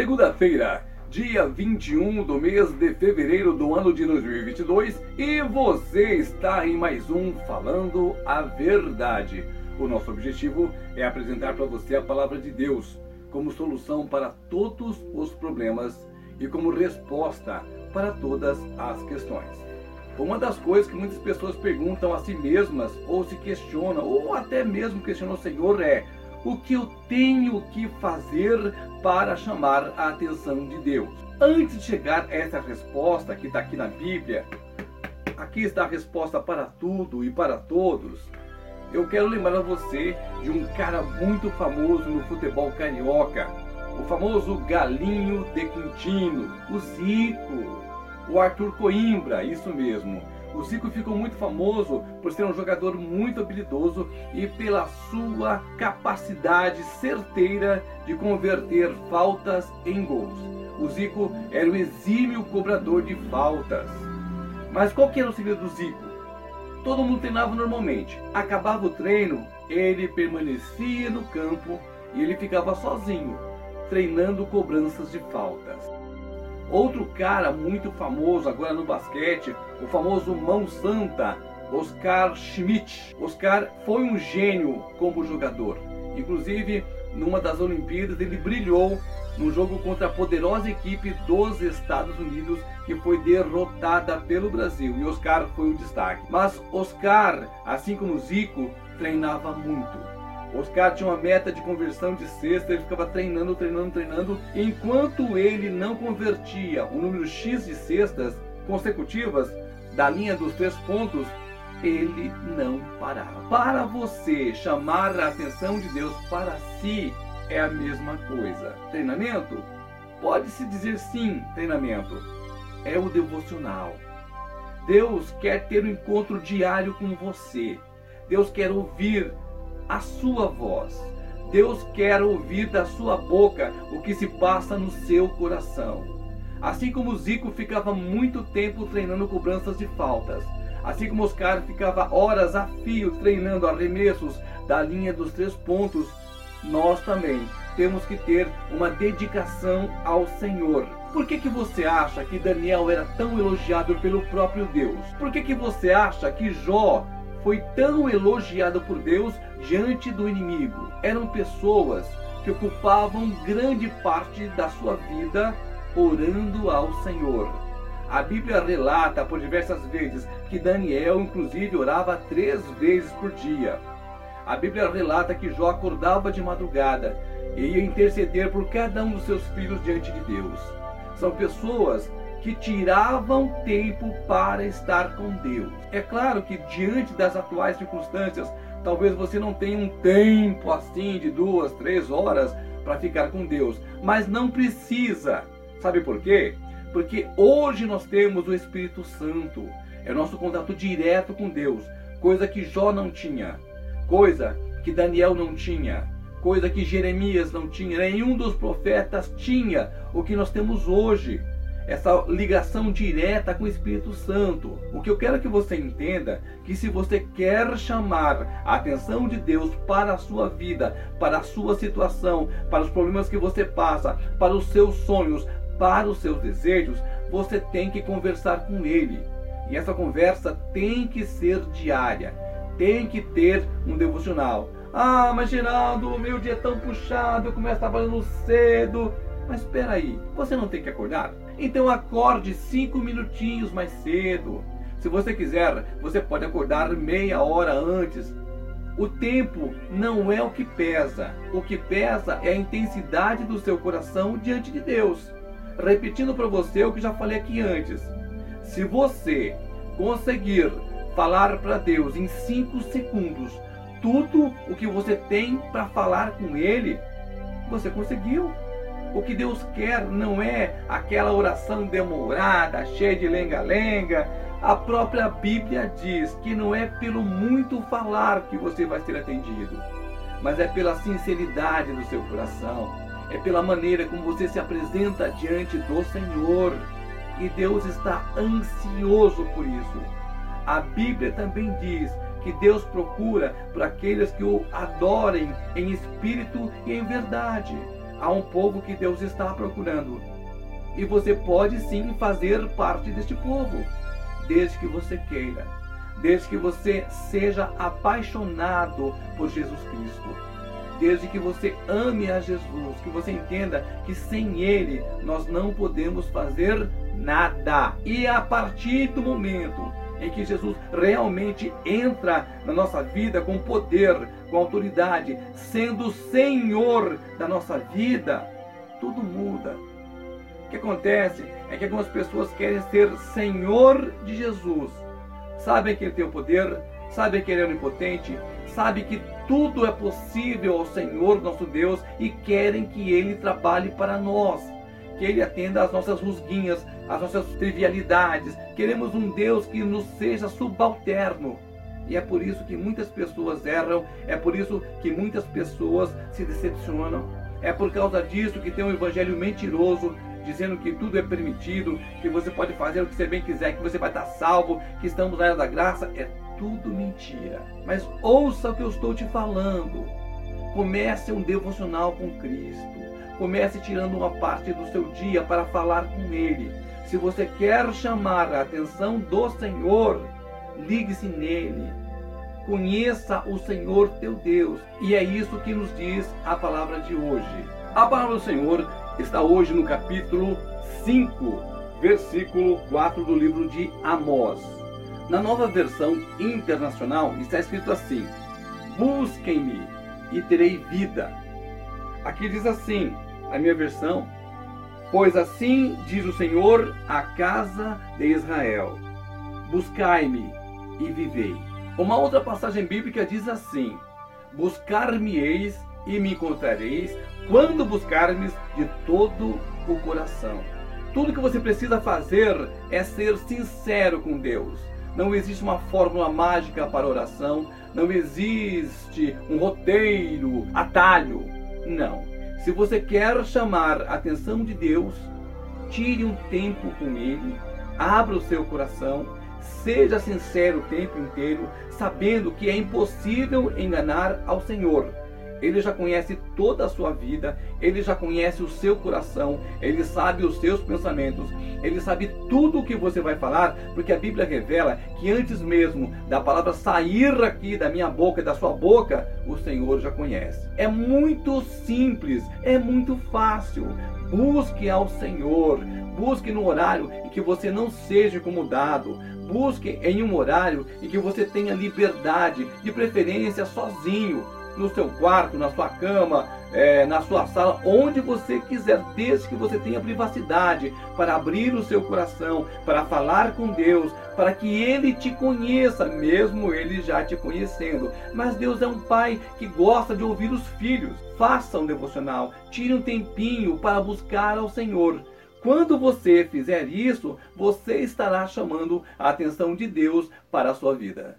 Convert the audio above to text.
Segunda-feira, dia 21 do mês de fevereiro do ano de 2022 e você está em mais um Falando a Verdade. O nosso objetivo é apresentar para você a palavra de Deus como solução para todos os problemas e como resposta para todas as questões. Uma das coisas que muitas pessoas perguntam a si mesmas ou se questionam ou até mesmo questionam o Senhor é: o que eu tenho que fazer para chamar a atenção de Deus? Antes de chegar a essa resposta que está aqui na Bíblia, aqui está a resposta para tudo e para todos. Eu quero lembrar a você de um cara muito famoso no futebol carioca, o famoso Galinho de Quintino, o Zico, o Arthur Coimbra, isso mesmo. O Zico ficou muito famoso por ser um jogador muito habilidoso e pela sua capacidade certeira de converter faltas em gols. O Zico era um exímio cobrador de faltas. Mas qual que era o segredo do Zico? Todo mundo treinava normalmente. Acabava o treino, ele permanecia no campo e ele ficava sozinho, treinando cobranças de faltas. Outro cara muito famoso agora no basquete, o famoso mão santa, Oscar Schmidt. Oscar foi um gênio como jogador. Inclusive, numa das Olimpíadas, ele brilhou no jogo contra a poderosa equipe dos Estados Unidos, que foi derrotada pelo Brasil. E Oscar foi o destaque. Mas Oscar, assim como Zico, treinava muito. Oscar tinha uma meta de conversão de cesta, ele ficava treinando, treinando, treinando. Enquanto ele não convertia o número X de cestas consecutivas da linha dos três pontos, ele não parava. Para você chamar a atenção de Deus para si é a mesma coisa. Treinamento? Pode-se dizer sim, treinamento. É o devocional. Deus quer ter um encontro diário com você. Deus quer ouvir a sua voz. Deus quer ouvir da sua boca o que se passa no seu coração. Assim como Zico ficava muito tempo treinando cobranças de faltas, assim como Oscar ficava horas a fio treinando arremessos da linha dos três pontos, nós também temos que ter uma dedicação ao Senhor. Por que, que você acha que Daniel era tão elogiado pelo próprio Deus? Por que, que você acha que Jó foi tão elogiado por Deus diante do inimigo. Eram pessoas que ocupavam grande parte da sua vida orando ao Senhor. A Bíblia relata por diversas vezes que Daniel, inclusive, orava três vezes por dia. A Bíblia relata que Jó acordava de madrugada e ia interceder por cada um dos seus filhos diante de Deus. São pessoas que tiravam tempo para estar com Deus. É claro que diante das atuais circunstâncias, talvez você não tenha um tempo assim de duas, três horas para ficar com Deus, mas não precisa. Sabe por quê? Porque hoje nós temos o Espírito Santo, é nosso contato direto com Deus, coisa que Jó não tinha, coisa que Daniel não tinha, coisa que Jeremias não tinha, nenhum dos profetas tinha o que nós temos hoje essa ligação direta com o Espírito Santo. O que eu quero que você entenda que se você quer chamar a atenção de Deus para a sua vida, para a sua situação, para os problemas que você passa, para os seus sonhos, para os seus desejos, você tem que conversar com ele. E essa conversa tem que ser diária. Tem que ter um devocional. Ah, mas Geraldo, o meu dia é tão puxado, eu começo trabalhando cedo. Mas espera aí, você não tem que acordar? Então acorde cinco minutinhos mais cedo. Se você quiser, você pode acordar meia hora antes. O tempo não é o que pesa. O que pesa é a intensidade do seu coração diante de Deus. Repetindo para você o que já falei aqui antes. Se você conseguir falar para Deus em cinco segundos tudo o que você tem para falar com Ele, você conseguiu. O que Deus quer não é aquela oração demorada, cheia de lenga-lenga. A própria Bíblia diz que não é pelo muito falar que você vai ser atendido, mas é pela sinceridade do seu coração, é pela maneira como você se apresenta diante do Senhor. E Deus está ansioso por isso. A Bíblia também diz que Deus procura por aqueles que o adorem em espírito e em verdade. Há um povo que Deus está procurando. E você pode sim fazer parte deste povo, desde que você queira, desde que você seja apaixonado por Jesus Cristo, desde que você ame a Jesus, que você entenda que sem Ele nós não podemos fazer nada. E a partir do momento em que Jesus realmente entra na nossa vida com poder, com autoridade, sendo Senhor da nossa vida, tudo muda. O que acontece é que algumas pessoas querem ser Senhor de Jesus. Sabem que Ele tem o poder, sabem que Ele é onipotente, sabem que tudo é possível ao Senhor nosso Deus e querem que Ele trabalhe para nós que Ele atenda às nossas rusguinhas, às nossas trivialidades. Queremos um Deus que nos seja subalterno. E é por isso que muitas pessoas erram, é por isso que muitas pessoas se decepcionam. É por causa disso que tem um evangelho mentiroso, dizendo que tudo é permitido, que você pode fazer o que você bem quiser, que você vai estar salvo, que estamos na era da graça. É tudo mentira. Mas ouça o que eu estou te falando. Comece um devocional com Cristo. Comece tirando uma parte do seu dia para falar com Ele. Se você quer chamar a atenção do Senhor, ligue-se nele. Conheça o Senhor teu Deus. E é isso que nos diz a palavra de hoje. A palavra do Senhor está hoje no capítulo 5, versículo 4 do livro de Amós. Na nova versão internacional está escrito assim: Busquem-me e terei vida. Aqui diz assim: a minha versão. Pois assim diz o Senhor à casa de Israel: Buscai-me e vivei. Uma outra passagem bíblica diz assim: Buscar-me-eis e me encontrareis quando buscarmes de todo o coração. Tudo que você precisa fazer é ser sincero com Deus. Não existe uma fórmula mágica para oração, não existe um roteiro, atalho. Não. Se você quer chamar a atenção de Deus, tire um tempo com Ele, abra o seu coração, seja sincero o tempo inteiro, sabendo que é impossível enganar ao Senhor. Ele já conhece toda a sua vida, ele já conhece o seu coração, ele sabe os seus pensamentos, ele sabe tudo o que você vai falar, porque a Bíblia revela que antes mesmo da palavra sair aqui da minha boca e da sua boca, o Senhor já conhece. É muito simples, é muito fácil. Busque ao Senhor, busque no horário em que você não seja incomodado, busque em um horário em que você tenha liberdade, de preferência sozinho no seu quarto, na sua cama, é, na sua sala, onde você quiser, desde que você tenha privacidade para abrir o seu coração, para falar com Deus, para que Ele te conheça, mesmo Ele já te conhecendo. Mas Deus é um Pai que gosta de ouvir os filhos. Faça um devocional, tire um tempinho para buscar ao Senhor. Quando você fizer isso, você estará chamando a atenção de Deus para a sua vida.